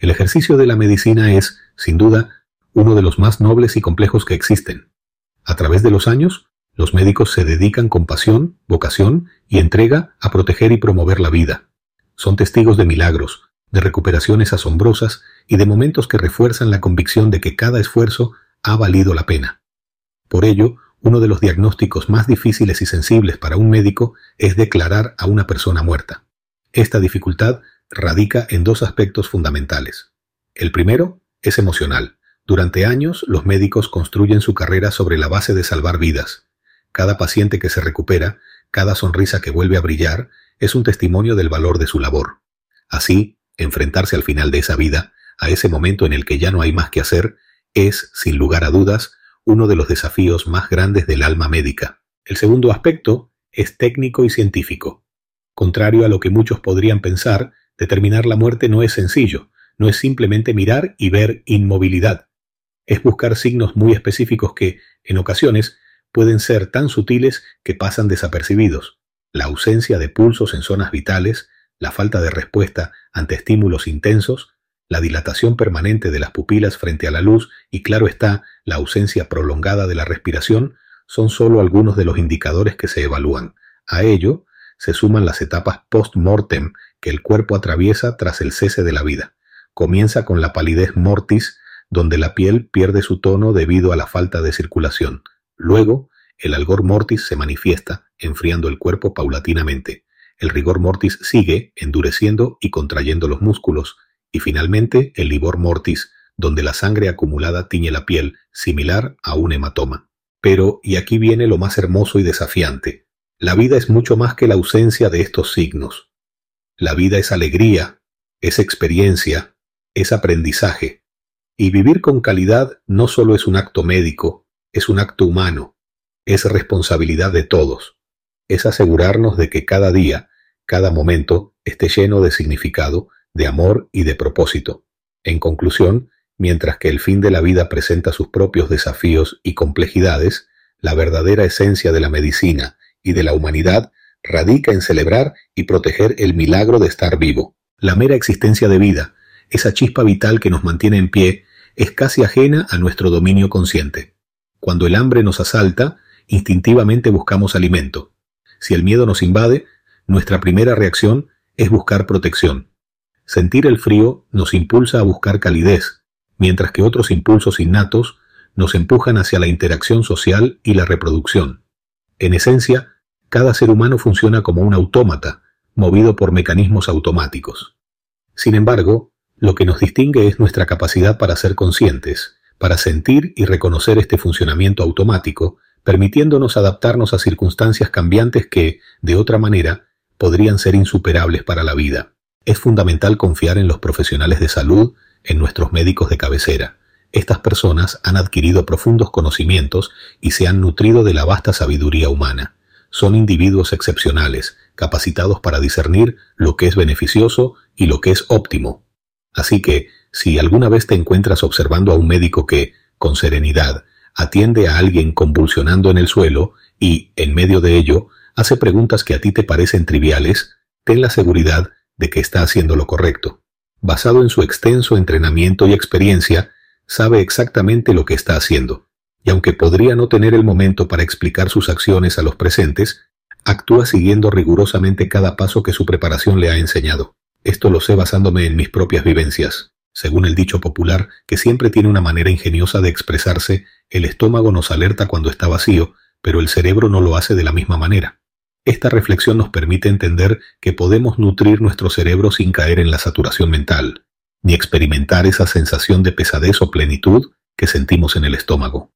El ejercicio de la medicina es, sin duda, uno de los más nobles y complejos que existen. A través de los años, los médicos se dedican con pasión, vocación y entrega a proteger y promover la vida. Son testigos de milagros, de recuperaciones asombrosas y de momentos que refuerzan la convicción de que cada esfuerzo ha valido la pena. Por ello, uno de los diagnósticos más difíciles y sensibles para un médico es declarar a una persona muerta. Esta dificultad radica en dos aspectos fundamentales. El primero es emocional. Durante años los médicos construyen su carrera sobre la base de salvar vidas. Cada paciente que se recupera, cada sonrisa que vuelve a brillar, es un testimonio del valor de su labor. Así, enfrentarse al final de esa vida, a ese momento en el que ya no hay más que hacer, es, sin lugar a dudas, uno de los desafíos más grandes del alma médica. El segundo aspecto es técnico y científico. Contrario a lo que muchos podrían pensar, determinar la muerte no es sencillo, no es simplemente mirar y ver inmovilidad. Es buscar signos muy específicos que, en ocasiones, pueden ser tan sutiles que pasan desapercibidos. La ausencia de pulsos en zonas vitales, la falta de respuesta ante estímulos intensos, la dilatación permanente de las pupilas frente a la luz y claro está, la ausencia prolongada de la respiración son solo algunos de los indicadores que se evalúan. A ello se suman las etapas post-mortem que el cuerpo atraviesa tras el cese de la vida. Comienza con la palidez mortis, donde la piel pierde su tono debido a la falta de circulación. Luego, el algor mortis se manifiesta, enfriando el cuerpo paulatinamente. El rigor mortis sigue, endureciendo y contrayendo los músculos, y finalmente el livor mortis, donde la sangre acumulada tiñe la piel, similar a un hematoma. Pero, y aquí viene lo más hermoso y desafiante, la vida es mucho más que la ausencia de estos signos. La vida es alegría, es experiencia, es aprendizaje. Y vivir con calidad no solo es un acto médico, es un acto humano, es responsabilidad de todos. Es asegurarnos de que cada día, cada momento, esté lleno de significado de amor y de propósito. En conclusión, mientras que el fin de la vida presenta sus propios desafíos y complejidades, la verdadera esencia de la medicina y de la humanidad radica en celebrar y proteger el milagro de estar vivo. La mera existencia de vida, esa chispa vital que nos mantiene en pie, es casi ajena a nuestro dominio consciente. Cuando el hambre nos asalta, instintivamente buscamos alimento. Si el miedo nos invade, nuestra primera reacción es buscar protección. Sentir el frío nos impulsa a buscar calidez, mientras que otros impulsos innatos nos empujan hacia la interacción social y la reproducción. En esencia, cada ser humano funciona como un autómata, movido por mecanismos automáticos. Sin embargo, lo que nos distingue es nuestra capacidad para ser conscientes, para sentir y reconocer este funcionamiento automático, permitiéndonos adaptarnos a circunstancias cambiantes que, de otra manera, podrían ser insuperables para la vida. Es fundamental confiar en los profesionales de salud, en nuestros médicos de cabecera. Estas personas han adquirido profundos conocimientos y se han nutrido de la vasta sabiduría humana. Son individuos excepcionales, capacitados para discernir lo que es beneficioso y lo que es óptimo. Así que, si alguna vez te encuentras observando a un médico que, con serenidad, atiende a alguien convulsionando en el suelo y, en medio de ello, hace preguntas que a ti te parecen triviales, ten la seguridad de que está haciendo lo correcto. Basado en su extenso entrenamiento y experiencia, sabe exactamente lo que está haciendo, y aunque podría no tener el momento para explicar sus acciones a los presentes, actúa siguiendo rigurosamente cada paso que su preparación le ha enseñado. Esto lo sé basándome en mis propias vivencias. Según el dicho popular, que siempre tiene una manera ingeniosa de expresarse, el estómago nos alerta cuando está vacío, pero el cerebro no lo hace de la misma manera. Esta reflexión nos permite entender que podemos nutrir nuestro cerebro sin caer en la saturación mental, ni experimentar esa sensación de pesadez o plenitud que sentimos en el estómago.